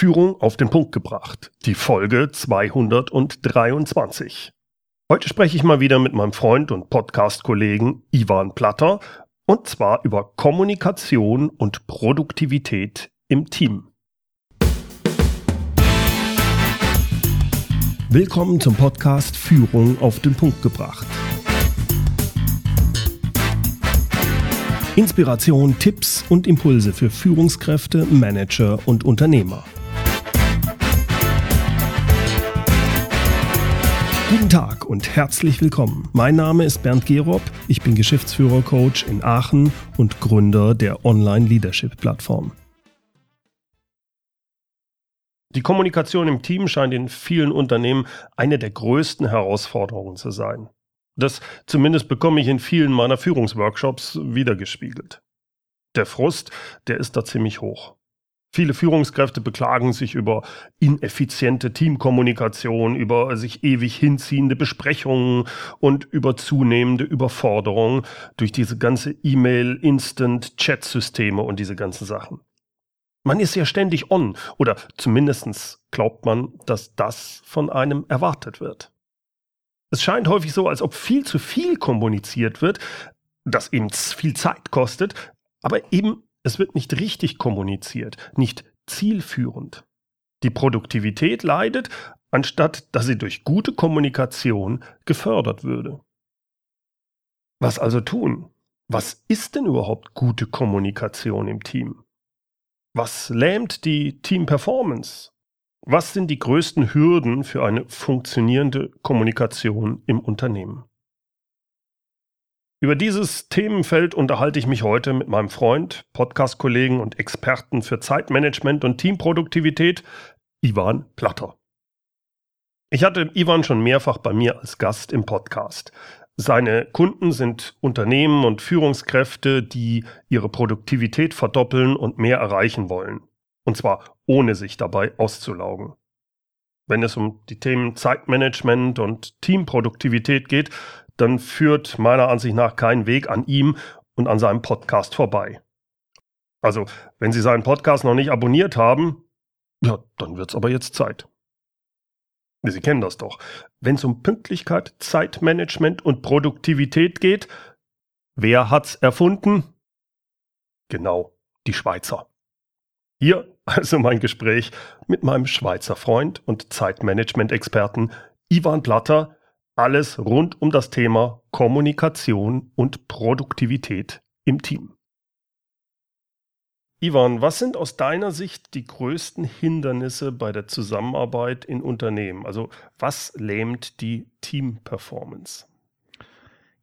Führung auf den Punkt gebracht. Die Folge 223. Heute spreche ich mal wieder mit meinem Freund und Podcast-Kollegen Ivan Platter und zwar über Kommunikation und Produktivität im Team. Willkommen zum Podcast Führung auf den Punkt gebracht. Inspiration, Tipps und Impulse für Führungskräfte, Manager und Unternehmer. Guten Tag und herzlich willkommen. Mein Name ist Bernd Gerob, ich bin Geschäftsführer-Coach in Aachen und Gründer der Online-Leadership-Plattform. Die Kommunikation im Team scheint in vielen Unternehmen eine der größten Herausforderungen zu sein. Das zumindest bekomme ich in vielen meiner Führungsworkshops wiedergespiegelt. Der Frust, der ist da ziemlich hoch. Viele Führungskräfte beklagen sich über ineffiziente Teamkommunikation, über sich ewig hinziehende Besprechungen und über zunehmende Überforderung durch diese ganze E-Mail, Instant, Chat-Systeme und diese ganzen Sachen. Man ist ja ständig on oder zumindest glaubt man, dass das von einem erwartet wird. Es scheint häufig so, als ob viel zu viel kommuniziert wird, das eben viel Zeit kostet, aber eben es wird nicht richtig kommuniziert, nicht zielführend. Die Produktivität leidet, anstatt dass sie durch gute Kommunikation gefördert würde. Was also tun? Was ist denn überhaupt gute Kommunikation im Team? Was lähmt die Team-Performance? Was sind die größten Hürden für eine funktionierende Kommunikation im Unternehmen? Über dieses Themenfeld unterhalte ich mich heute mit meinem Freund, Podcast-Kollegen und Experten für Zeitmanagement und Teamproduktivität, Ivan Platter. Ich hatte Ivan schon mehrfach bei mir als Gast im Podcast. Seine Kunden sind Unternehmen und Führungskräfte, die ihre Produktivität verdoppeln und mehr erreichen wollen. Und zwar ohne sich dabei auszulaugen. Wenn es um die Themen Zeitmanagement und Teamproduktivität geht, dann führt meiner Ansicht nach kein Weg an ihm und an seinem Podcast vorbei. Also, wenn Sie seinen Podcast noch nicht abonniert haben, ja, dann wird's aber jetzt Zeit. Sie kennen das doch. Wenn es um Pünktlichkeit, Zeitmanagement und Produktivität geht, wer hat's erfunden? Genau, die Schweizer. Hier also mein Gespräch mit meinem Schweizer Freund und Zeitmanagement-Experten Ivan Platter alles rund um das Thema Kommunikation und Produktivität im Team. Ivan, was sind aus deiner Sicht die größten Hindernisse bei der Zusammenarbeit in Unternehmen? Also was lähmt die Team-Performance?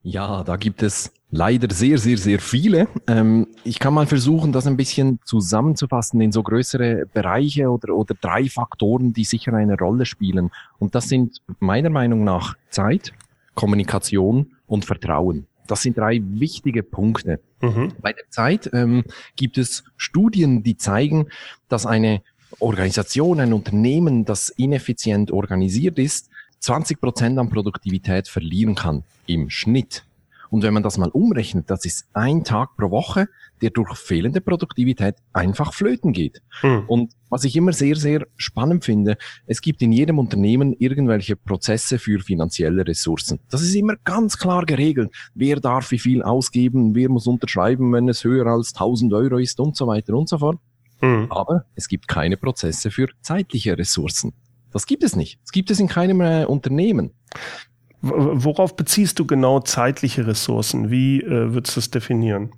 Ja, da gibt es leider sehr, sehr, sehr viele. Ähm, ich kann mal versuchen, das ein bisschen zusammenzufassen in so größere Bereiche oder, oder drei Faktoren, die sicher eine Rolle spielen. Und das sind meiner Meinung nach Zeit, Kommunikation und Vertrauen. Das sind drei wichtige Punkte. Mhm. Bei der Zeit ähm, gibt es Studien, die zeigen, dass eine Organisation, ein Unternehmen, das ineffizient organisiert ist, 20 Prozent an Produktivität verlieren kann im Schnitt. Und wenn man das mal umrechnet, das ist ein Tag pro Woche, der durch fehlende Produktivität einfach flöten geht. Mhm. Und was ich immer sehr, sehr spannend finde, es gibt in jedem Unternehmen irgendwelche Prozesse für finanzielle Ressourcen. Das ist immer ganz klar geregelt. Wer darf wie viel ausgeben, wer muss unterschreiben, wenn es höher als 1000 Euro ist und so weiter und so fort. Mhm. Aber es gibt keine Prozesse für zeitliche Ressourcen. Das gibt es nicht. Das gibt es in keinem äh, Unternehmen. Worauf beziehst du genau zeitliche Ressourcen? Wie äh, würdest du das definieren?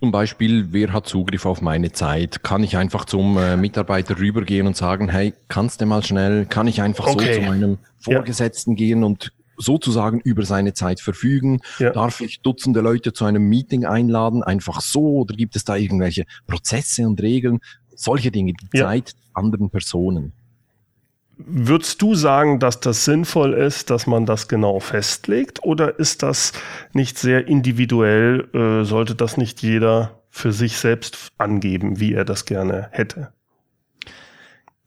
Zum Beispiel, wer hat Zugriff auf meine Zeit? Kann ich einfach zum äh, Mitarbeiter rübergehen und sagen, hey, kannst du mal schnell? Kann ich einfach okay. so zu meinem Vorgesetzten ja. gehen und sozusagen über seine Zeit verfügen? Ja. Darf ich Dutzende Leute zu einem Meeting einladen? Einfach so? Oder gibt es da irgendwelche Prozesse und Regeln? Solche Dinge, die ja. Zeit anderen Personen. Würdest du sagen, dass das sinnvoll ist, dass man das genau festlegt? Oder ist das nicht sehr individuell? Äh, sollte das nicht jeder für sich selbst angeben, wie er das gerne hätte?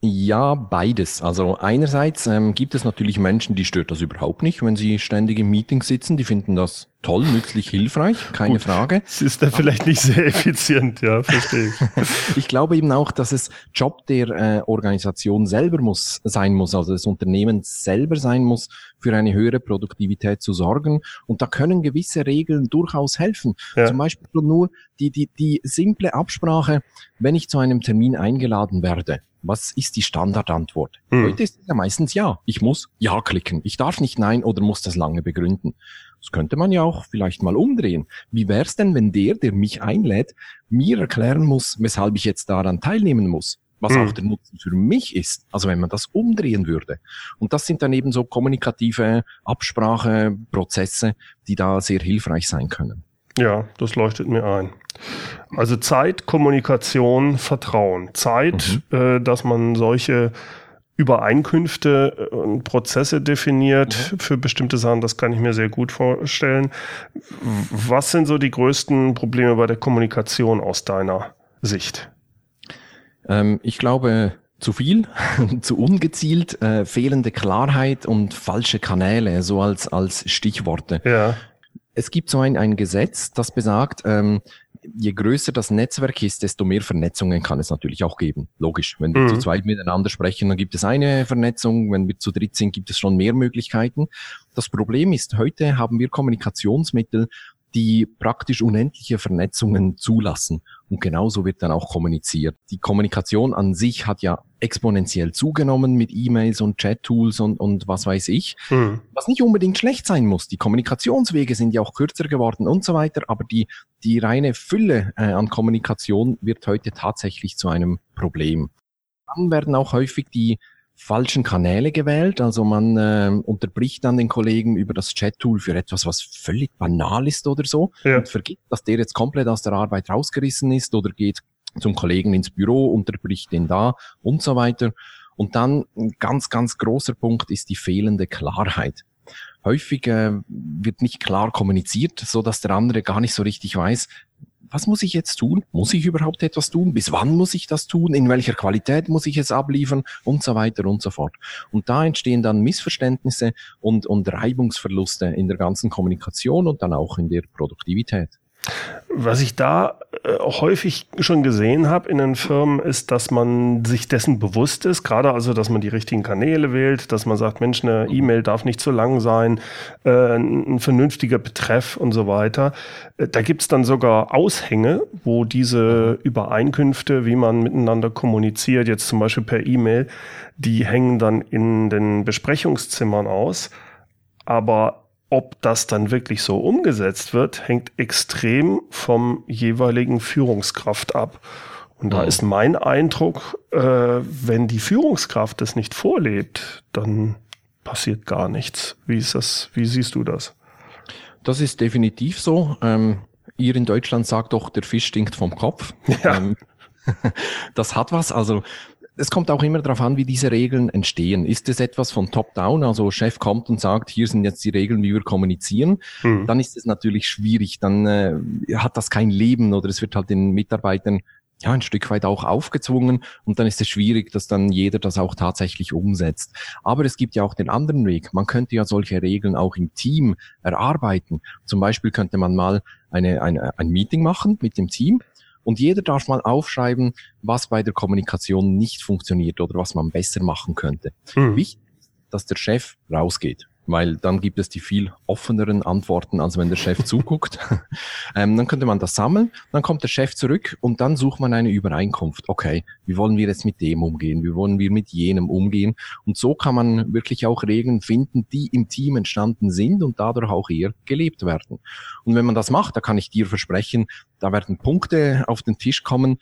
Ja, beides. Also einerseits ähm, gibt es natürlich Menschen, die stört das überhaupt nicht, wenn sie ständig im Meeting sitzen. Die finden das toll, nützlich, hilfreich, keine Gut, Frage. Es ist da vielleicht nicht sehr effizient, ja, verstehe ich. ich glaube eben auch, dass es Job der äh, Organisation selber muss sein muss, also des Unternehmens selber sein muss, für eine höhere Produktivität zu sorgen. Und da können gewisse Regeln durchaus helfen. Ja. Zum Beispiel nur die, die, die simple Absprache, wenn ich zu einem Termin eingeladen werde was ist die Standardantwort? Hm. Heute ist es ja meistens ja. Ich muss ja klicken. Ich darf nicht nein oder muss das lange begründen. Das könnte man ja auch vielleicht mal umdrehen. Wie wär's denn, wenn der, der mich einlädt, mir erklären muss, weshalb ich jetzt daran teilnehmen muss? Was hm. auch der Nutzen für mich ist. Also wenn man das umdrehen würde. Und das sind dann eben so kommunikative Abspracheprozesse, die da sehr hilfreich sein können. Ja, das leuchtet mir ein. Also Zeit, Kommunikation, Vertrauen. Zeit, mhm. äh, dass man solche Übereinkünfte und Prozesse definiert mhm. für bestimmte Sachen, das kann ich mir sehr gut vorstellen. Was sind so die größten Probleme bei der Kommunikation aus deiner Sicht? Ähm, ich glaube, zu viel, zu ungezielt, äh, fehlende Klarheit und falsche Kanäle, so als, als Stichworte. Ja es gibt so ein, ein Gesetz, das besagt, ähm, je größer das Netzwerk ist, desto mehr Vernetzungen kann es natürlich auch geben. Logisch. Wenn wir mhm. zu zweit miteinander sprechen, dann gibt es eine Vernetzung. Wenn wir zu dritt sind, gibt es schon mehr Möglichkeiten. Das Problem ist, heute haben wir Kommunikationsmittel, die praktisch unendliche Vernetzungen zulassen. Und genauso wird dann auch kommuniziert. Die Kommunikation an sich hat ja exponentiell zugenommen mit E-Mails und Chat-Tools und, und was weiß ich. Mhm. Was nicht unbedingt schlecht sein muss. Die Kommunikationswege sind ja auch kürzer geworden und so weiter. Aber die, die reine Fülle äh, an Kommunikation wird heute tatsächlich zu einem Problem. Dann werden auch häufig die falschen Kanäle gewählt. Also man äh, unterbricht dann den Kollegen über das Chat-Tool für etwas, was völlig banal ist oder so ja. und vergisst, dass der jetzt komplett aus der Arbeit rausgerissen ist oder geht zum Kollegen ins Büro, unterbricht den da und so weiter. Und dann ein ganz, ganz großer Punkt ist die fehlende Klarheit. Häufig äh, wird nicht klar kommuniziert, so dass der andere gar nicht so richtig weiß, was muss ich jetzt tun? Muss ich überhaupt etwas tun? Bis wann muss ich das tun? In welcher Qualität muss ich es abliefern? Und so weiter und so fort. Und da entstehen dann Missverständnisse und, und Reibungsverluste in der ganzen Kommunikation und dann auch in der Produktivität. Was ich da äh, häufig schon gesehen habe in den Firmen, ist, dass man sich dessen bewusst ist, gerade also, dass man die richtigen Kanäle wählt, dass man sagt, Mensch, eine E-Mail darf nicht zu lang sein, äh, ein vernünftiger Betreff und so weiter. Äh, da gibt's dann sogar Aushänge, wo diese Übereinkünfte, wie man miteinander kommuniziert, jetzt zum Beispiel per E-Mail, die hängen dann in den Besprechungszimmern aus. Aber ob das dann wirklich so umgesetzt wird, hängt extrem vom jeweiligen Führungskraft ab. Und da ist mein Eindruck, äh, wenn die Führungskraft das nicht vorlebt, dann passiert gar nichts. Wie ist das? Wie siehst du das? Das ist definitiv so. Ähm, ihr in Deutschland sagt doch, der Fisch stinkt vom Kopf. Ja. Ähm, das hat was. Also es kommt auch immer darauf an, wie diese Regeln entstehen. Ist es etwas von Top-Down, also Chef kommt und sagt, hier sind jetzt die Regeln, wie wir kommunizieren, mhm. dann ist es natürlich schwierig. Dann äh, hat das kein Leben oder es wird halt den Mitarbeitern ja ein Stück weit auch aufgezwungen und dann ist es schwierig, dass dann jeder das auch tatsächlich umsetzt. Aber es gibt ja auch den anderen Weg. Man könnte ja solche Regeln auch im Team erarbeiten. Zum Beispiel könnte man mal eine, eine, ein Meeting machen mit dem Team und jeder darf mal aufschreiben, was bei der Kommunikation nicht funktioniert oder was man besser machen könnte. Mhm. Wichtig ist, dass der Chef rausgeht weil dann gibt es die viel offeneren Antworten, als wenn der Chef zuguckt. ähm, dann könnte man das sammeln, dann kommt der Chef zurück und dann sucht man eine Übereinkunft. Okay, wie wollen wir jetzt mit dem umgehen? Wie wollen wir mit jenem umgehen? Und so kann man wirklich auch Regeln finden, die im Team entstanden sind und dadurch auch eher gelebt werden. Und wenn man das macht, da kann ich dir versprechen, da werden Punkte auf den Tisch kommen,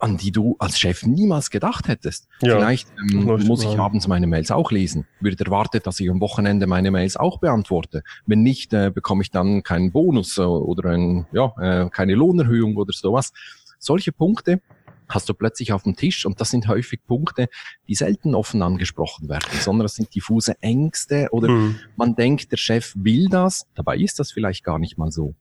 an die du als Chef niemals gedacht hättest. Ja, Vielleicht ähm, muss ich abends meine Mails auch lesen. Wird erwartet, dass ich am Wochenende meine Mails auch beantworte. Wenn nicht, äh, bekomme ich dann keinen Bonus äh, oder ein, ja, äh, keine Lohnerhöhung oder sowas. Solche Punkte hast du plötzlich auf dem Tisch und das sind häufig Punkte, die selten offen angesprochen werden, sondern das sind diffuse Ängste oder mhm. man denkt, der Chef will das, dabei ist das vielleicht gar nicht mal so.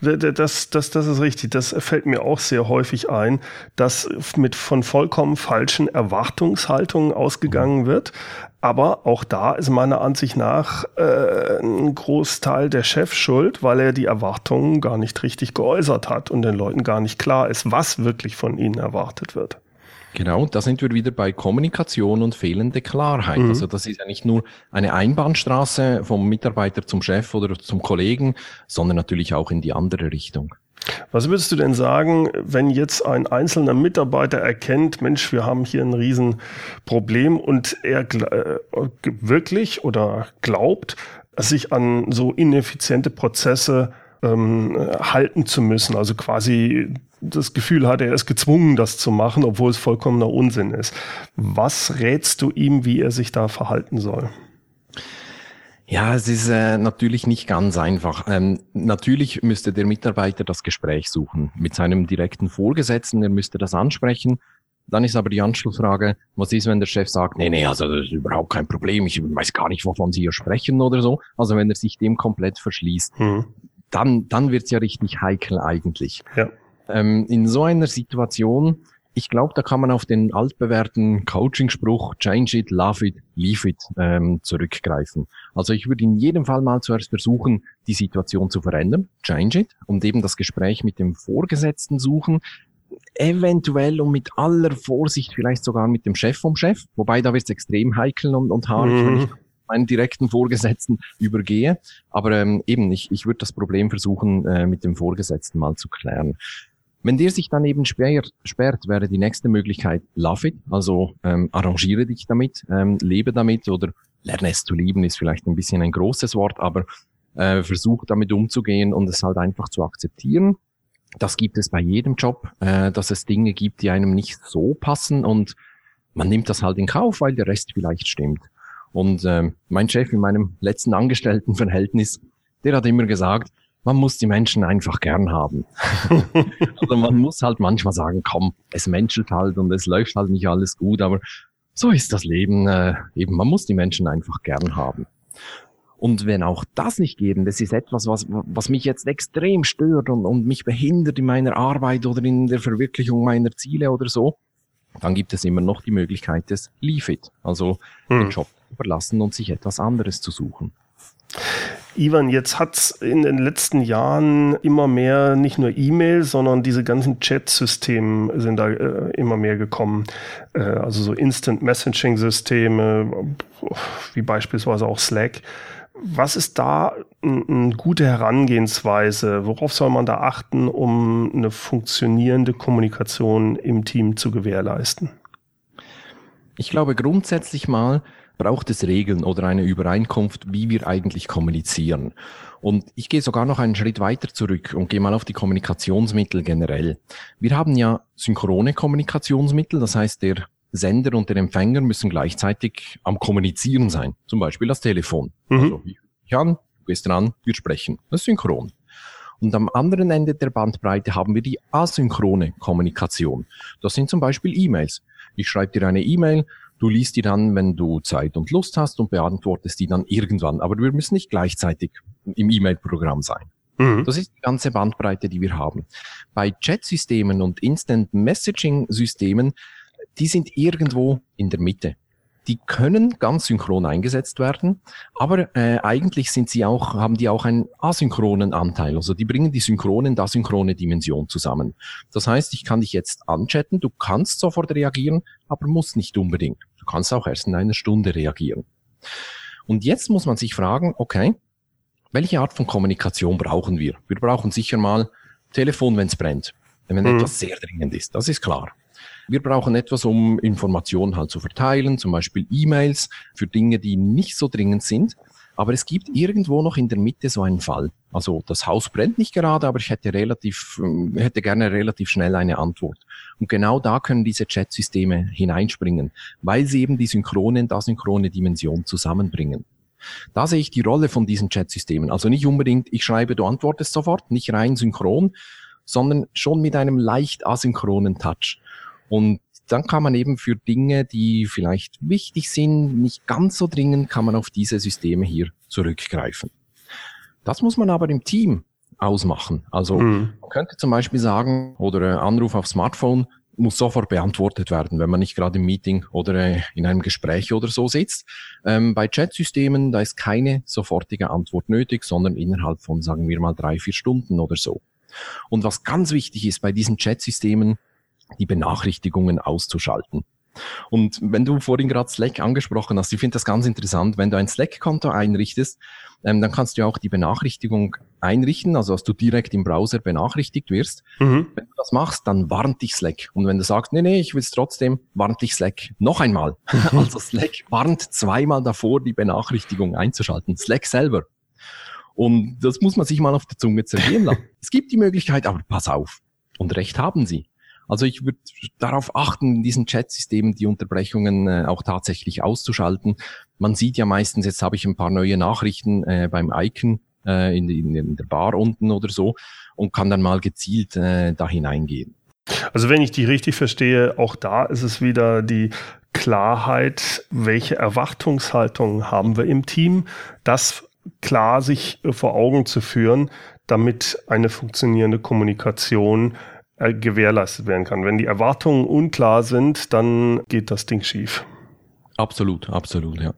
Das, das, das ist richtig. Das fällt mir auch sehr häufig ein, dass mit von vollkommen falschen Erwartungshaltungen ausgegangen wird. Aber auch da ist meiner Ansicht nach äh, ein Großteil der Chef schuld, weil er die Erwartungen gar nicht richtig geäußert hat und den Leuten gar nicht klar ist, was wirklich von ihnen erwartet wird. Genau, da sind wir wieder bei Kommunikation und fehlende Klarheit. Mhm. Also das ist ja nicht nur eine Einbahnstraße vom Mitarbeiter zum Chef oder zum Kollegen, sondern natürlich auch in die andere Richtung. Was würdest du denn sagen, wenn jetzt ein einzelner Mitarbeiter erkennt, Mensch, wir haben hier ein Riesenproblem und er äh, wirklich oder glaubt, sich an so ineffiziente Prozesse ähm, halten zu müssen, also quasi das Gefühl hat, er ist gezwungen, das zu machen, obwohl es vollkommener Unsinn ist. Was rätst du ihm, wie er sich da verhalten soll? Ja, es ist äh, natürlich nicht ganz einfach. Ähm, natürlich müsste der Mitarbeiter das Gespräch suchen mit seinem direkten Vorgesetzten. Er müsste das ansprechen. Dann ist aber die Anschlussfrage, was ist, wenn der Chef sagt, nee, nee, also das ist überhaupt kein Problem, ich weiß gar nicht, wovon Sie hier sprechen oder so. Also wenn er sich dem komplett verschließt, hm. Dann, dann wird's ja richtig heikel eigentlich. Ja. Ähm, in so einer Situation, ich glaube, da kann man auf den altbewährten Coaching-Spruch Change it, love it, leave it ähm, zurückgreifen. Also ich würde in jedem Fall mal zuerst versuchen, die Situation zu verändern, change it, und eben das Gespräch mit dem Vorgesetzten suchen, eventuell und mit aller Vorsicht vielleicht sogar mit dem Chef vom Chef, wobei da wird es extrem heikel und, und haarig, mhm. wenn ich meinen direkten Vorgesetzten übergehe. Aber ähm, eben, ich, ich würde das Problem versuchen, äh, mit dem Vorgesetzten mal zu klären. Wenn der sich dann eben sperrt, sperrt, wäre die nächste Möglichkeit Love it, also ähm, arrangiere dich damit, ähm, lebe damit oder lerne es zu lieben, ist vielleicht ein bisschen ein großes Wort, aber äh, versuch damit umzugehen und es halt einfach zu akzeptieren. Das gibt es bei jedem Job, äh, dass es Dinge gibt, die einem nicht so passen und man nimmt das halt in Kauf, weil der Rest vielleicht stimmt. Und äh, mein Chef in meinem letzten Angestelltenverhältnis, der hat immer gesagt, man muss die Menschen einfach gern haben. also man muss halt manchmal sagen, komm, es menschelt halt und es läuft halt nicht alles gut, aber so ist das Leben. Äh, eben, man muss die Menschen einfach gern haben. Und wenn auch das nicht geht, das ist etwas, was, was mich jetzt extrem stört und, und mich behindert in meiner Arbeit oder in der Verwirklichung meiner Ziele oder so, dann gibt es immer noch die Möglichkeit des Leave It, also hm. den Job verlassen und sich etwas anderes zu suchen. Ivan, jetzt hat's in den letzten Jahren immer mehr nicht nur E-Mail, sondern diese ganzen Chat-Systeme sind da äh, immer mehr gekommen. Äh, also so Instant Messaging-Systeme, wie beispielsweise auch Slack. Was ist da eine gute Herangehensweise? Worauf soll man da achten, um eine funktionierende Kommunikation im Team zu gewährleisten? Ich glaube grundsätzlich mal, braucht es Regeln oder eine Übereinkunft, wie wir eigentlich kommunizieren. Und ich gehe sogar noch einen Schritt weiter zurück und gehe mal auf die Kommunikationsmittel generell. Wir haben ja synchrone Kommunikationsmittel, das heißt, der Sender und der Empfänger müssen gleichzeitig am Kommunizieren sein. Zum Beispiel das Telefon. Mhm. Also ich an, du gehst dran, wir sprechen. Das ist synchron. Und am anderen Ende der Bandbreite haben wir die asynchrone Kommunikation. Das sind zum Beispiel E-Mails. Ich schreibe dir eine E-Mail, Du liest die dann, wenn du Zeit und Lust hast und beantwortest die dann irgendwann. Aber wir müssen nicht gleichzeitig im E-Mail-Programm sein. Mhm. Das ist die ganze Bandbreite, die wir haben. Bei Chat-Systemen und Instant Messaging-Systemen, die sind irgendwo in der Mitte die können ganz synchron eingesetzt werden, aber äh, eigentlich sind sie auch, haben die auch einen asynchronen Anteil. Also die bringen die synchrone und asynchrone Dimension zusammen. Das heißt, ich kann dich jetzt anchatten, du kannst sofort reagieren, aber musst nicht unbedingt. Du kannst auch erst in einer Stunde reagieren. Und jetzt muss man sich fragen, okay, welche Art von Kommunikation brauchen wir? Wir brauchen sicher mal Telefon, wenn es brennt, wenn mhm. etwas sehr dringend ist, das ist klar. Wir brauchen etwas, um Informationen halt zu verteilen, zum Beispiel E-Mails für Dinge, die nicht so dringend sind. Aber es gibt irgendwo noch in der Mitte so einen Fall. Also das Haus brennt nicht gerade, aber ich hätte relativ, äh, hätte gerne relativ schnell eine Antwort. Und genau da können diese Chat-Systeme hineinspringen, weil sie eben die synchrone und asynchrone Dimension zusammenbringen. Da sehe ich die Rolle von diesen Chat-Systemen. Also nicht unbedingt, ich schreibe, du antwortest sofort, nicht rein synchron, sondern schon mit einem leicht asynchronen Touch. Und dann kann man eben für Dinge, die vielleicht wichtig sind, nicht ganz so dringend, kann man auf diese Systeme hier zurückgreifen. Das muss man aber im Team ausmachen. Also mhm. man könnte zum Beispiel sagen, oder Anruf auf Smartphone muss sofort beantwortet werden, wenn man nicht gerade im Meeting oder äh, in einem Gespräch oder so sitzt. Ähm, bei Chatsystemen, da ist keine sofortige Antwort nötig, sondern innerhalb von, sagen wir mal, drei, vier Stunden oder so. Und was ganz wichtig ist bei diesen Chatsystemen, die Benachrichtigungen auszuschalten. Und wenn du vorhin gerade Slack angesprochen hast, ich finde das ganz interessant, wenn du ein Slack-Konto einrichtest, ähm, dann kannst du ja auch die Benachrichtigung einrichten, also dass du direkt im Browser benachrichtigt wirst. Mhm. Wenn du das machst, dann warnt dich Slack. Und wenn du sagst, nee, nee, ich will es trotzdem, warnt dich Slack noch einmal. also Slack warnt zweimal davor, die Benachrichtigung einzuschalten. Slack selber. Und das muss man sich mal auf der Zunge zergehen lassen. es gibt die Möglichkeit, aber pass auf. Und recht haben sie. Also ich würde darauf achten, in diesen Chatsystemen die Unterbrechungen äh, auch tatsächlich auszuschalten. Man sieht ja meistens, jetzt habe ich ein paar neue Nachrichten äh, beim Icon äh, in, in, in, der Bar unten oder so und kann dann mal gezielt äh, da hineingehen. Also wenn ich die richtig verstehe, auch da ist es wieder die Klarheit, welche Erwartungshaltung haben wir im Team, das klar sich vor Augen zu führen, damit eine funktionierende Kommunikation äh, gewährleistet werden kann. Wenn die Erwartungen unklar sind, dann geht das Ding schief. Absolut, absolut, ja.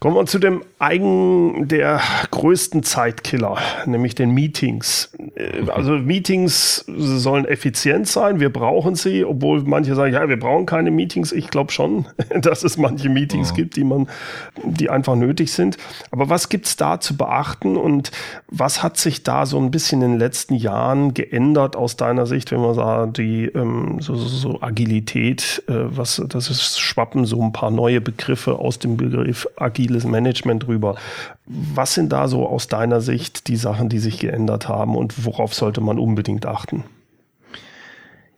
Kommen wir zu dem eigen der größten Zeitkiller, nämlich den Meetings. Äh, also Meetings sollen effizient sein, wir brauchen sie, obwohl manche sagen, ja, wir brauchen keine Meetings. Ich glaube schon, dass es manche Meetings ja. gibt, die man, die einfach nötig sind. Aber was gibt's da zu beachten und was hat sich da so ein bisschen in den letzten Jahren geändert aus deiner Sicht, wenn man sagt, die ähm, so, so, so Agilität, äh, was das ist, schwappen so ein paar neue Begriffe aus dem Begriff agiles Management drüber. Was sind da so aus deiner Sicht die Sachen, die sich geändert haben und worauf sollte man unbedingt achten?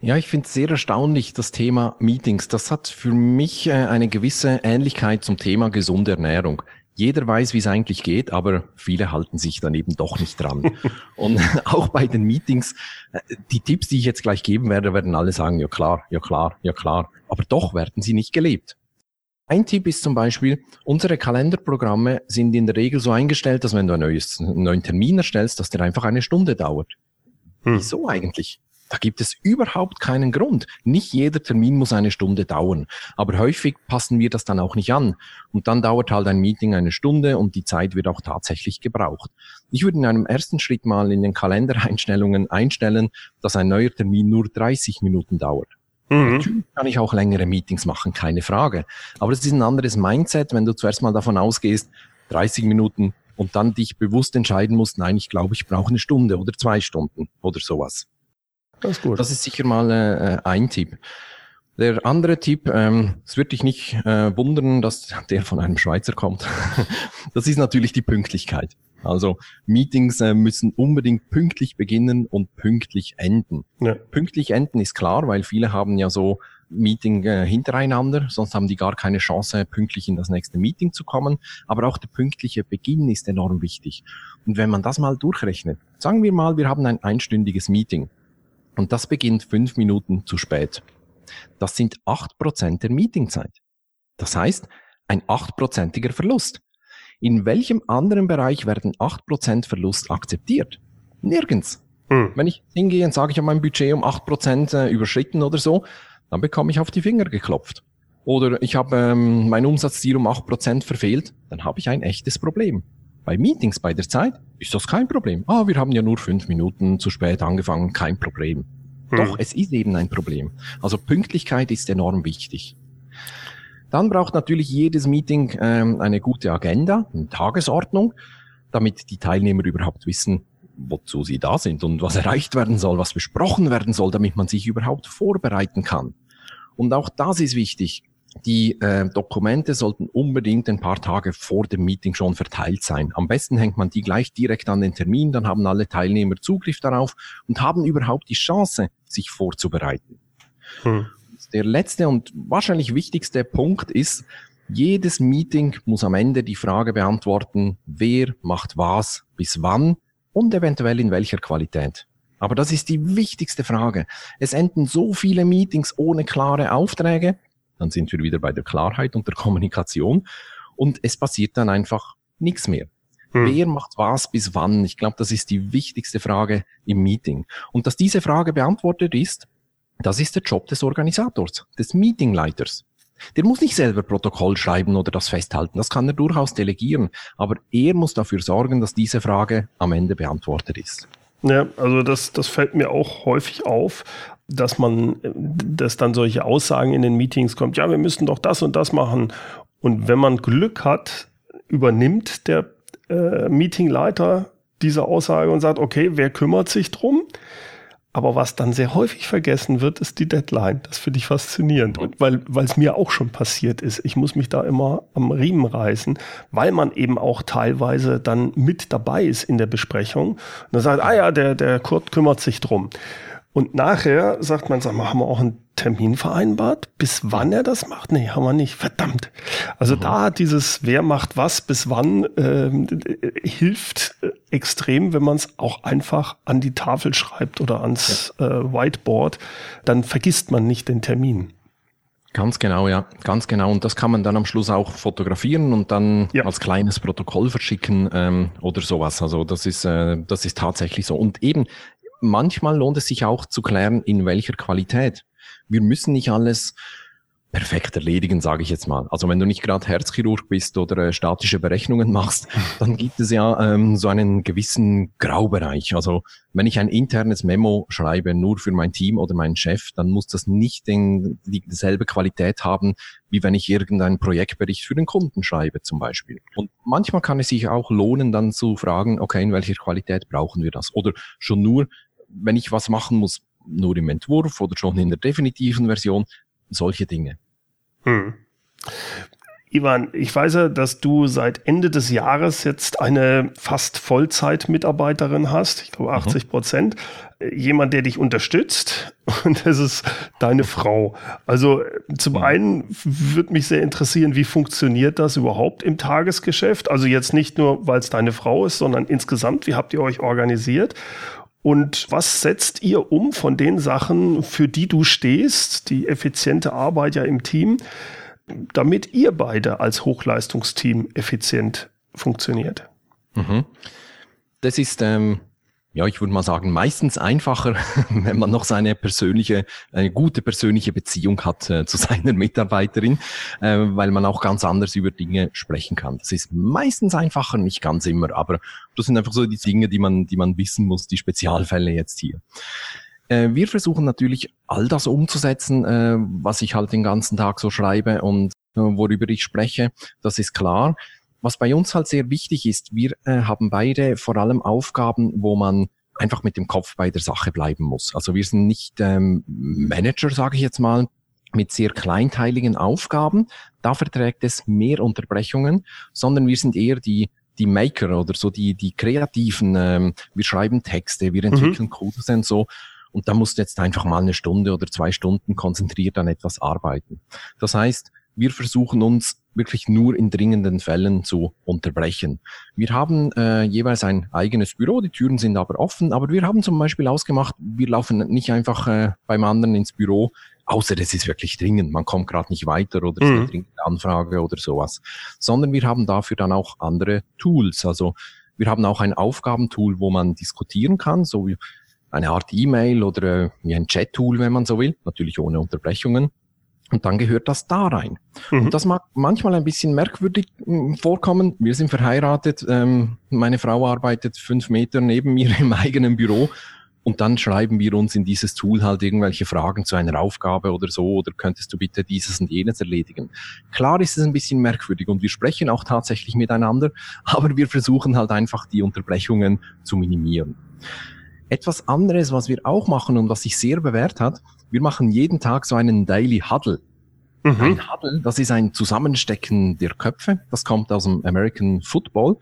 Ja, ich finde es sehr erstaunlich, das Thema Meetings. Das hat für mich äh, eine gewisse Ähnlichkeit zum Thema gesunde Ernährung. Jeder weiß, wie es eigentlich geht, aber viele halten sich dann eben doch nicht dran. Und auch bei den Meetings, äh, die Tipps, die ich jetzt gleich geben werde, werden alle sagen, ja klar, ja klar, ja klar. Aber doch werden sie nicht gelebt. Ein Tipp ist zum Beispiel, unsere Kalenderprogramme sind in der Regel so eingestellt, dass wenn du ein neues, einen neuen Termin erstellst, dass der einfach eine Stunde dauert. Hm. Wieso eigentlich? Da gibt es überhaupt keinen Grund. Nicht jeder Termin muss eine Stunde dauern. Aber häufig passen wir das dann auch nicht an. Und dann dauert halt ein Meeting eine Stunde und die Zeit wird auch tatsächlich gebraucht. Ich würde in einem ersten Schritt mal in den Kalendereinstellungen einstellen, dass ein neuer Termin nur 30 Minuten dauert. Mhm. Natürlich kann ich auch längere Meetings machen, keine Frage. Aber es ist ein anderes Mindset, wenn du zuerst mal davon ausgehst, 30 Minuten und dann dich bewusst entscheiden musst, nein, ich glaube, ich brauche eine Stunde oder zwei Stunden oder sowas. Das ist gut. Das ist sicher mal äh, ein Tipp. Der andere Tipp, ähm, es wird dich nicht äh, wundern, dass der von einem Schweizer kommt. das ist natürlich die Pünktlichkeit. Also Meetings äh, müssen unbedingt pünktlich beginnen und pünktlich enden. Ja. Pünktlich enden ist klar, weil viele haben ja so Meeting äh, hintereinander, sonst haben die gar keine Chance, pünktlich in das nächste Meeting zu kommen. Aber auch der pünktliche Beginn ist enorm wichtig. Und wenn man das mal durchrechnet, sagen wir mal, wir haben ein einstündiges Meeting und das beginnt fünf Minuten zu spät. Das sind acht Prozent der Meetingzeit. Das heißt, ein achtprozentiger Verlust. In welchem anderen Bereich werden 8% Verlust akzeptiert? Nirgends. Hm. Wenn ich hingehe und sage, ich habe mein Budget um 8% äh, überschritten oder so, dann bekomme ich auf die Finger geklopft. Oder ich habe ähm, mein Umsatzziel um 8% verfehlt, dann habe ich ein echtes Problem. Bei Meetings bei der Zeit ist das kein Problem. Ah, wir haben ja nur fünf Minuten zu spät angefangen, kein Problem. Hm. Doch, es ist eben ein Problem. Also Pünktlichkeit ist enorm wichtig. Dann braucht natürlich jedes Meeting ähm, eine gute Agenda, eine Tagesordnung, damit die Teilnehmer überhaupt wissen, wozu sie da sind und was erreicht werden soll, was besprochen werden soll, damit man sich überhaupt vorbereiten kann. Und auch das ist wichtig. Die äh, Dokumente sollten unbedingt ein paar Tage vor dem Meeting schon verteilt sein. Am besten hängt man die gleich direkt an den Termin, dann haben alle Teilnehmer Zugriff darauf und haben überhaupt die Chance, sich vorzubereiten. Hm der letzte und wahrscheinlich wichtigste Punkt ist, jedes Meeting muss am Ende die Frage beantworten, wer macht was, bis wann und eventuell in welcher Qualität. Aber das ist die wichtigste Frage. Es enden so viele Meetings ohne klare Aufträge, dann sind wir wieder bei der Klarheit und der Kommunikation und es passiert dann einfach nichts mehr. Hm. Wer macht was bis wann? Ich glaube, das ist die wichtigste Frage im Meeting. Und dass diese Frage beantwortet ist, das ist der Job des Organisators, des Meetingleiters. Der muss nicht selber Protokoll schreiben oder das festhalten. Das kann er durchaus delegieren. Aber er muss dafür sorgen, dass diese Frage am Ende beantwortet ist. Ja, also das, das fällt mir auch häufig auf, dass man, dass dann solche Aussagen in den Meetings kommt, ja, wir müssten doch das und das machen. Und wenn man Glück hat, übernimmt der äh, Meetingleiter diese Aussage und sagt, okay, wer kümmert sich drum? Aber was dann sehr häufig vergessen wird, ist die Deadline. Das finde ich faszinierend. Und weil, weil es mir auch schon passiert ist. Ich muss mich da immer am Riemen reißen, weil man eben auch teilweise dann mit dabei ist in der Besprechung. Und dann sagt, ah ja, der, der Kurt kümmert sich drum. Und nachher sagt man, sag mal, haben wir auch einen Termin vereinbart? Bis wann er das macht? Nee, haben wir nicht. Verdammt. Also mhm. da dieses, wer macht was, bis wann, äh, hilft extrem, wenn man es auch einfach an die Tafel schreibt oder ans ja. äh, Whiteboard. Dann vergisst man nicht den Termin. Ganz genau, ja, ganz genau. Und das kann man dann am Schluss auch fotografieren und dann ja. als kleines Protokoll verschicken ähm, oder sowas. Also das ist, äh, das ist tatsächlich so. Und eben, manchmal lohnt es sich auch zu klären, in welcher Qualität. Wir müssen nicht alles perfekt erledigen, sage ich jetzt mal. Also wenn du nicht gerade Herzchirurg bist oder äh, statische Berechnungen machst, dann gibt es ja ähm, so einen gewissen Graubereich. Also wenn ich ein internes Memo schreibe, nur für mein Team oder meinen Chef, dann muss das nicht den, dieselbe Qualität haben, wie wenn ich irgendeinen Projektbericht für den Kunden schreibe zum Beispiel. Und manchmal kann es sich auch lohnen, dann zu fragen, okay, in welcher Qualität brauchen wir das? Oder schon nur wenn ich was machen muss, nur im Entwurf oder schon in der definitiven Version, solche Dinge. Hm. Ivan, ich weiß ja, dass du seit Ende des Jahres jetzt eine fast Vollzeit-Mitarbeiterin hast, ich glaube 80 Prozent. Mhm. Jemand, der dich unterstützt und das ist deine Frau. Also zum mhm. einen würde mich sehr interessieren, wie funktioniert das überhaupt im Tagesgeschäft? Also jetzt nicht nur, weil es deine Frau ist, sondern insgesamt, wie habt ihr euch organisiert? Und was setzt ihr um von den Sachen, für die du stehst, die effiziente Arbeit ja im Team, damit ihr beide als Hochleistungsteam effizient funktioniert? Mhm. Das ist ähm, ja, ich würde mal sagen, meistens einfacher, wenn man noch seine persönliche, eine gute persönliche Beziehung hat äh, zu seiner Mitarbeiterin, äh, weil man auch ganz anders über Dinge sprechen kann. Das ist meistens einfacher, nicht ganz immer, aber das sind einfach so die Dinge, die man, die man wissen muss, die Spezialfälle jetzt hier. Äh, wir versuchen natürlich all das umzusetzen, äh, was ich halt den ganzen Tag so schreibe und äh, worüber ich spreche. Das ist klar. Was bei uns halt sehr wichtig ist, wir äh, haben beide vor allem Aufgaben, wo man einfach mit dem Kopf bei der Sache bleiben muss. Also wir sind nicht ähm, Manager, sage ich jetzt mal, mit sehr kleinteiligen Aufgaben. Da verträgt es mehr Unterbrechungen, sondern wir sind eher die die Maker oder so die die kreativen. Ähm, wir schreiben Texte, wir entwickeln mhm. Codes und so. Und da musst du jetzt einfach mal eine Stunde oder zwei Stunden konzentriert an etwas arbeiten. Das heißt, wir versuchen uns wirklich nur in dringenden Fällen zu unterbrechen. Wir haben äh, jeweils ein eigenes Büro, die Türen sind aber offen, aber wir haben zum Beispiel ausgemacht, wir laufen nicht einfach äh, beim anderen ins Büro, außer es ist wirklich dringend, man kommt gerade nicht weiter oder es ist eine mhm. dringende Anfrage oder sowas, sondern wir haben dafür dann auch andere Tools. Also wir haben auch ein Aufgabentool, wo man diskutieren kann, so wie eine Art E-Mail oder äh, wie ein Chat-Tool, wenn man so will, natürlich ohne Unterbrechungen. Und dann gehört das da rein. Mhm. Und das mag manchmal ein bisschen merkwürdig hm, vorkommen. Wir sind verheiratet. Ähm, meine Frau arbeitet fünf Meter neben mir im eigenen Büro. Und dann schreiben wir uns in dieses Tool halt irgendwelche Fragen zu einer Aufgabe oder so, oder könntest du bitte dieses und jenes erledigen. Klar ist es ein bisschen merkwürdig und wir sprechen auch tatsächlich miteinander, aber wir versuchen halt einfach die Unterbrechungen zu minimieren. Etwas anderes, was wir auch machen und was sich sehr bewährt hat, wir machen jeden Tag so einen Daily Huddle. Mhm. Ein Huddle, das ist ein Zusammenstecken der Köpfe. Das kommt aus dem American Football.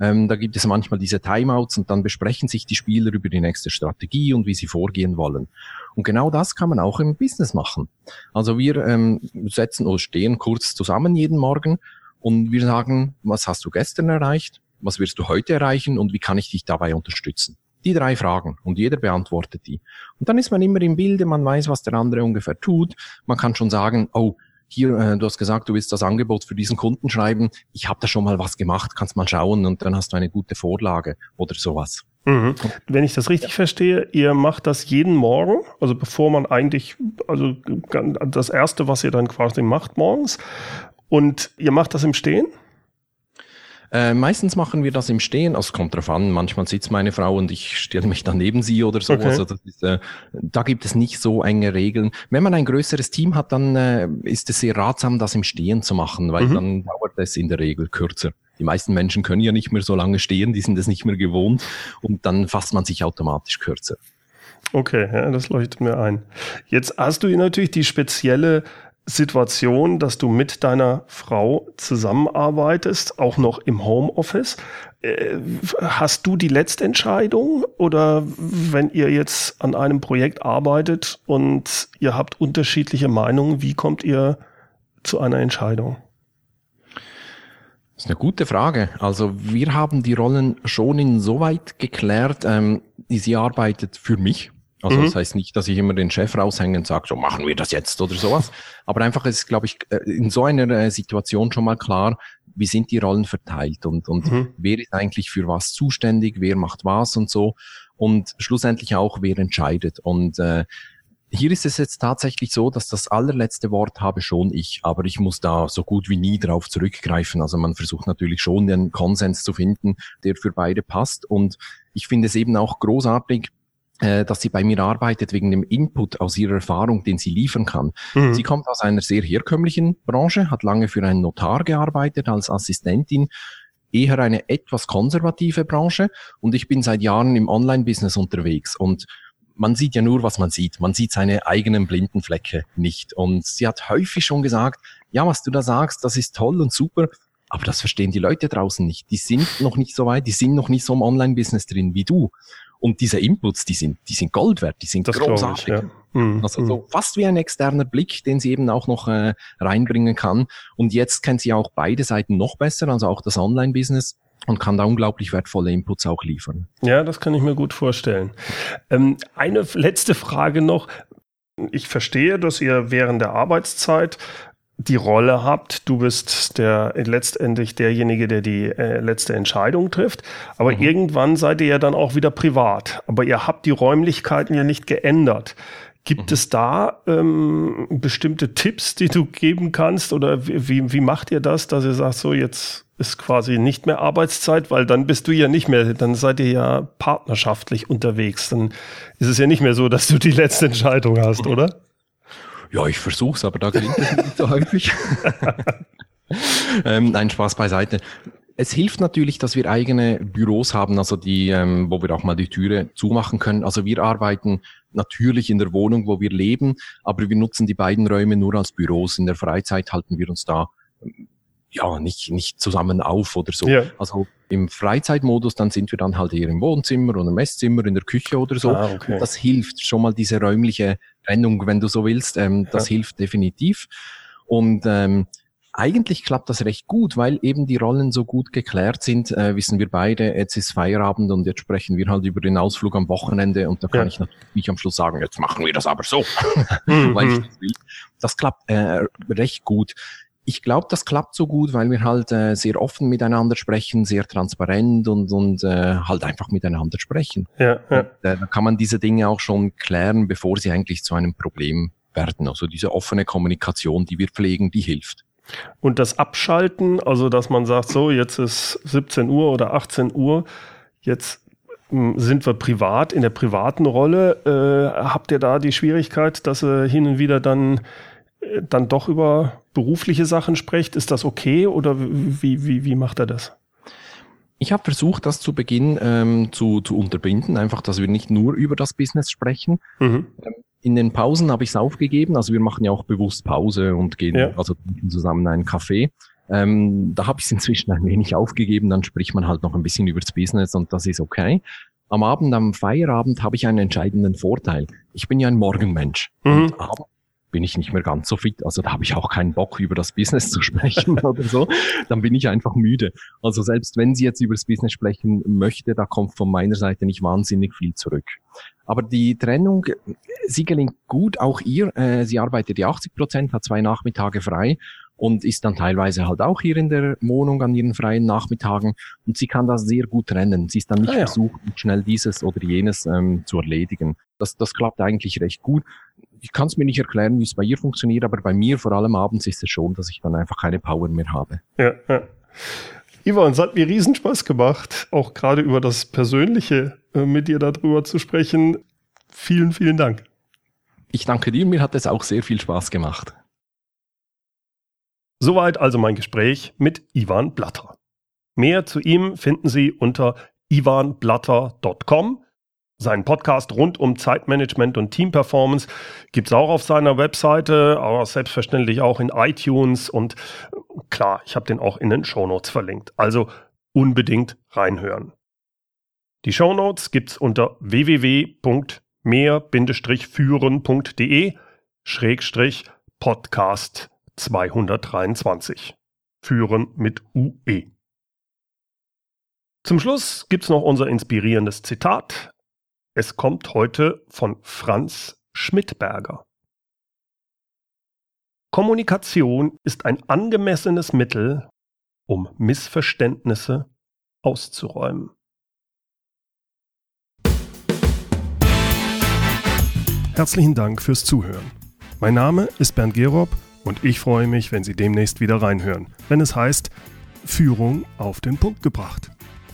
Ähm, da gibt es manchmal diese Timeouts und dann besprechen sich die Spieler über die nächste Strategie und wie sie vorgehen wollen. Und genau das kann man auch im Business machen. Also wir ähm, setzen oder stehen kurz zusammen jeden Morgen und wir sagen, was hast du gestern erreicht? Was wirst du heute erreichen und wie kann ich dich dabei unterstützen? Die drei Fragen und jeder beantwortet die. Und dann ist man immer im Bilde, man weiß, was der andere ungefähr tut. Man kann schon sagen, oh, hier, äh, du hast gesagt, du willst das Angebot für diesen Kunden schreiben, ich habe da schon mal was gemacht, kannst mal schauen und dann hast du eine gute Vorlage oder sowas. Mhm. Wenn ich das richtig ja. verstehe, ihr macht das jeden Morgen, also bevor man eigentlich, also das erste, was ihr dann quasi macht morgens, und ihr macht das im Stehen? Äh, meistens machen wir das im Stehen, also es kommt drauf an, manchmal sitzt meine Frau und ich stelle mich dann neben sie oder so. Okay. Also das ist, äh, da gibt es nicht so enge Regeln. Wenn man ein größeres Team hat, dann äh, ist es sehr ratsam, das im Stehen zu machen, weil mhm. dann dauert es in der Regel kürzer. Die meisten Menschen können ja nicht mehr so lange stehen, die sind es nicht mehr gewohnt und dann fasst man sich automatisch kürzer. Okay, ja, das leuchtet mir ein. Jetzt hast du natürlich die spezielle Situation, dass du mit deiner Frau zusammenarbeitest, auch noch im Homeoffice. Äh, hast du die letzte Entscheidung oder wenn ihr jetzt an einem Projekt arbeitet und ihr habt unterschiedliche Meinungen, wie kommt ihr zu einer Entscheidung? Das ist eine gute Frage. Also wir haben die Rollen schon insoweit geklärt. Ähm, sie arbeitet für mich also mhm. das heißt nicht, dass ich immer den Chef raushänge und sage, so machen wir das jetzt oder sowas. Aber einfach ist, glaube ich, äh, in so einer äh, Situation schon mal klar, wie sind die Rollen verteilt und, und mhm. wer ist eigentlich für was zuständig, wer macht was und so. Und schlussendlich auch, wer entscheidet. Und äh, hier ist es jetzt tatsächlich so, dass das allerletzte Wort habe schon ich, aber ich muss da so gut wie nie drauf zurückgreifen. Also man versucht natürlich schon den Konsens zu finden, der für beide passt. Und ich finde es eben auch großartig, dass sie bei mir arbeitet wegen dem Input aus ihrer Erfahrung, den sie liefern kann. Mhm. Sie kommt aus einer sehr herkömmlichen Branche, hat lange für einen Notar gearbeitet als Assistentin, eher eine etwas konservative Branche und ich bin seit Jahren im Online-Business unterwegs und man sieht ja nur, was man sieht. Man sieht seine eigenen blinden Flecke nicht. Und sie hat häufig schon gesagt, ja, was du da sagst, das ist toll und super, aber das verstehen die Leute draußen nicht. Die sind noch nicht so weit, die sind noch nicht so im Online-Business drin wie du. Und diese Inputs, die sind, die sind Gold wert, die sind das großartig. Ich, ja. mhm. Also so fast wie ein externer Blick, den sie eben auch noch äh, reinbringen kann. Und jetzt kennt sie auch beide Seiten noch besser, also auch das Online-Business und kann da unglaublich wertvolle Inputs auch liefern. Ja, das kann ich mir gut vorstellen. Ähm, eine letzte Frage noch. Ich verstehe, dass ihr während der Arbeitszeit die Rolle habt, du bist der letztendlich derjenige, der die äh, letzte Entscheidung trifft. Aber mhm. irgendwann seid ihr ja dann auch wieder privat. Aber ihr habt die Räumlichkeiten ja nicht geändert. Gibt mhm. es da ähm, bestimmte Tipps, die du geben kannst? Oder wie, wie macht ihr das, dass ihr sagt, so jetzt ist quasi nicht mehr Arbeitszeit, weil dann bist du ja nicht mehr, dann seid ihr ja partnerschaftlich unterwegs. Dann ist es ja nicht mehr so, dass du die letzte Entscheidung hast, oder? Ja, ich versuch's, aber da gelingt es nicht so häufig. ähm, nein, Spaß beiseite. Es hilft natürlich, dass wir eigene Büros haben, also die, ähm, wo wir auch mal die Türe zumachen können. Also wir arbeiten natürlich in der Wohnung, wo wir leben, aber wir nutzen die beiden Räume nur als Büros. In der Freizeit halten wir uns da ja nicht nicht zusammen auf oder so. Ja. Also im Freizeitmodus, dann sind wir dann halt eher im Wohnzimmer oder im Esszimmer, in der Küche oder so. Ah, okay. Und das hilft schon mal diese räumliche Trennung, wenn du so willst. Ähm, das ja. hilft definitiv. Und ähm, eigentlich klappt das recht gut, weil eben die Rollen so gut geklärt sind, äh, wissen wir beide, jetzt ist Feierabend und jetzt sprechen wir halt über den Ausflug am Wochenende und da kann ja. ich natürlich am Schluss sagen, jetzt machen wir das aber so, mhm. weil ich das will. Das klappt äh, recht gut ich glaube, das klappt so gut, weil wir halt äh, sehr offen miteinander sprechen, sehr transparent und, und äh, halt einfach miteinander sprechen. Ja, ja. Und, äh, da kann man diese Dinge auch schon klären, bevor sie eigentlich zu einem Problem werden. Also diese offene Kommunikation, die wir pflegen, die hilft. Und das Abschalten, also dass man sagt, so, jetzt ist 17 Uhr oder 18 Uhr, jetzt hm, sind wir privat, in der privaten Rolle. Äh, habt ihr da die Schwierigkeit, dass ihr hin und wieder dann dann doch über berufliche Sachen spricht. Ist das okay oder wie, wie, wie macht er das? Ich habe versucht, das zu Beginn ähm, zu, zu unterbinden, einfach, dass wir nicht nur über das Business sprechen. Mhm. Ähm, in den Pausen habe ich es aufgegeben, also wir machen ja auch bewusst Pause und gehen ja. also zusammen einen Kaffee. Ähm, da habe ich es inzwischen ein wenig aufgegeben, dann spricht man halt noch ein bisschen über das Business und das ist okay. Am Abend, am Feierabend habe ich einen entscheidenden Vorteil. Ich bin ja ein Morgenmensch. Mhm. Und bin ich nicht mehr ganz so fit. Also da habe ich auch keinen Bock, über das Business zu sprechen oder so. Dann bin ich einfach müde. Also selbst wenn sie jetzt über das Business sprechen möchte, da kommt von meiner Seite nicht wahnsinnig viel zurück. Aber die Trennung, sie gelingt gut, auch ihr. Äh, sie arbeitet die 80 Prozent, hat zwei Nachmittage frei und ist dann teilweise halt auch hier in der Wohnung an ihren freien Nachmittagen und sie kann das sehr gut trennen. Sie ist dann nicht ah, ja. versucht, schnell dieses oder jenes ähm, zu erledigen. Das, das klappt eigentlich recht gut. Ich kann es mir nicht erklären, wie es bei ihr funktioniert, aber bei mir vor allem abends ist es schon, dass ich dann einfach keine Power mehr habe. Ja, ja. Ivan, es hat mir riesen Spaß gemacht, auch gerade über das Persönliche äh, mit dir darüber zu sprechen. Vielen, vielen Dank. Ich danke dir, mir hat es auch sehr viel Spaß gemacht. Soweit also mein Gespräch mit Ivan Blatter. Mehr zu ihm finden Sie unter ivanblatter.com. Seinen Podcast rund um Zeitmanagement und Teamperformance gibt es auch auf seiner Webseite, aber selbstverständlich auch in iTunes und klar, ich habe den auch in den Shownotes verlinkt. Also unbedingt reinhören. Die Shownotes gibt es unter www.mehr-führen.de Schrägstrich Podcast 223. Führen mit UE. Zum Schluss gibt es noch unser inspirierendes Zitat. Es kommt heute von Franz Schmidberger. Kommunikation ist ein angemessenes Mittel, um Missverständnisse auszuräumen. Herzlichen Dank fürs Zuhören. Mein Name ist Bernd Gerob und ich freue mich, wenn Sie demnächst wieder reinhören, wenn es heißt Führung auf den Punkt gebracht.